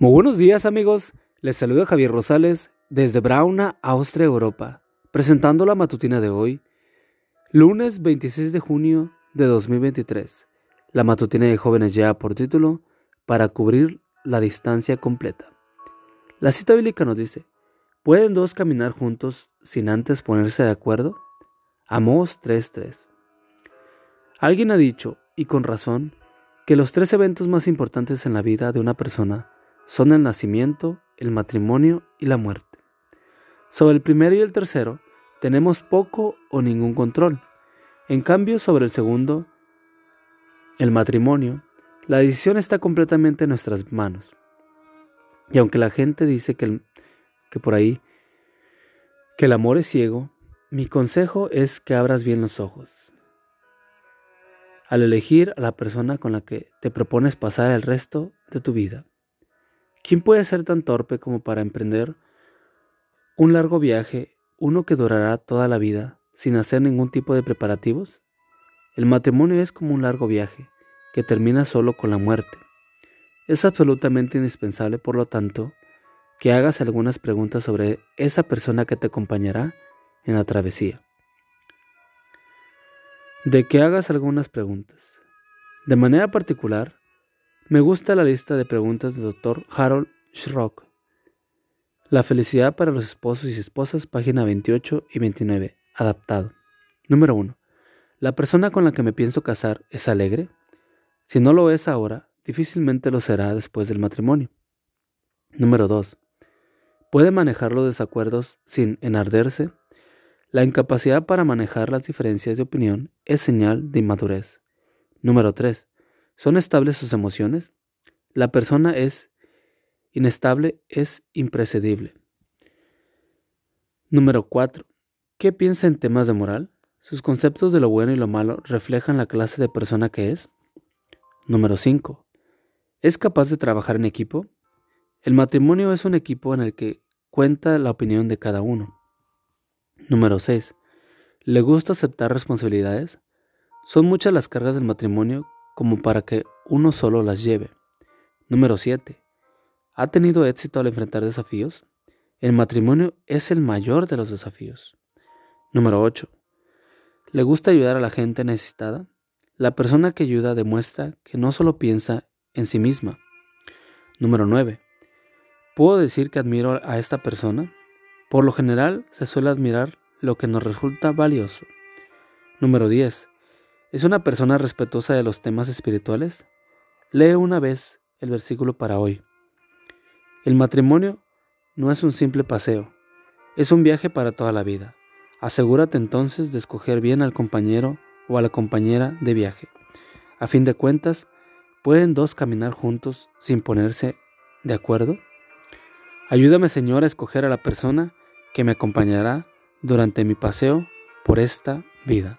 Muy buenos días amigos, les saluda Javier Rosales desde Brauna, Austria, Europa, presentando la matutina de hoy, lunes 26 de junio de 2023. La matutina de jóvenes ya por título, para cubrir la distancia completa. La cita bíblica nos dice, ¿pueden dos caminar juntos sin antes ponerse de acuerdo? Amós 3.3. Alguien ha dicho, y con razón, que los tres eventos más importantes en la vida de una persona son el nacimiento, el matrimonio y la muerte. Sobre el primero y el tercero tenemos poco o ningún control. En cambio, sobre el segundo, el matrimonio, la decisión está completamente en nuestras manos. Y aunque la gente dice que, que por ahí que el amor es ciego, mi consejo es que abras bien los ojos. Al elegir a la persona con la que te propones pasar el resto de tu vida. ¿Quién puede ser tan torpe como para emprender un largo viaje, uno que durará toda la vida, sin hacer ningún tipo de preparativos? El matrimonio es como un largo viaje, que termina solo con la muerte. Es absolutamente indispensable, por lo tanto, que hagas algunas preguntas sobre esa persona que te acompañará en la travesía. De que hagas algunas preguntas. De manera particular, me gusta la lista de preguntas del Dr. Harold Schrock. La felicidad para los esposos y esposas, página 28 y 29, adaptado. Número 1. ¿La persona con la que me pienso casar es alegre? Si no lo es ahora, difícilmente lo será después del matrimonio. Número 2. ¿Puede manejar los desacuerdos sin enarderse? La incapacidad para manejar las diferencias de opinión es señal de inmadurez. Número 3. ¿Son estables sus emociones? La persona es inestable, es imprecedible. Número 4. ¿Qué piensa en temas de moral? ¿Sus conceptos de lo bueno y lo malo reflejan la clase de persona que es? Número 5. ¿Es capaz de trabajar en equipo? El matrimonio es un equipo en el que cuenta la opinión de cada uno. Número 6. ¿Le gusta aceptar responsabilidades? Son muchas las cargas del matrimonio como para que uno solo las lleve. Número 7. ¿Ha tenido éxito al enfrentar desafíos? El matrimonio es el mayor de los desafíos. Número 8. ¿Le gusta ayudar a la gente necesitada? La persona que ayuda demuestra que no solo piensa en sí misma. Número 9. ¿Puedo decir que admiro a esta persona? Por lo general se suele admirar lo que nos resulta valioso. Número 10. ¿Es una persona respetuosa de los temas espirituales? Lee una vez el versículo para hoy. El matrimonio no es un simple paseo, es un viaje para toda la vida. Asegúrate entonces de escoger bien al compañero o a la compañera de viaje. A fin de cuentas, ¿pueden dos caminar juntos sin ponerse de acuerdo? Ayúdame Señor a escoger a la persona que me acompañará durante mi paseo por esta vida.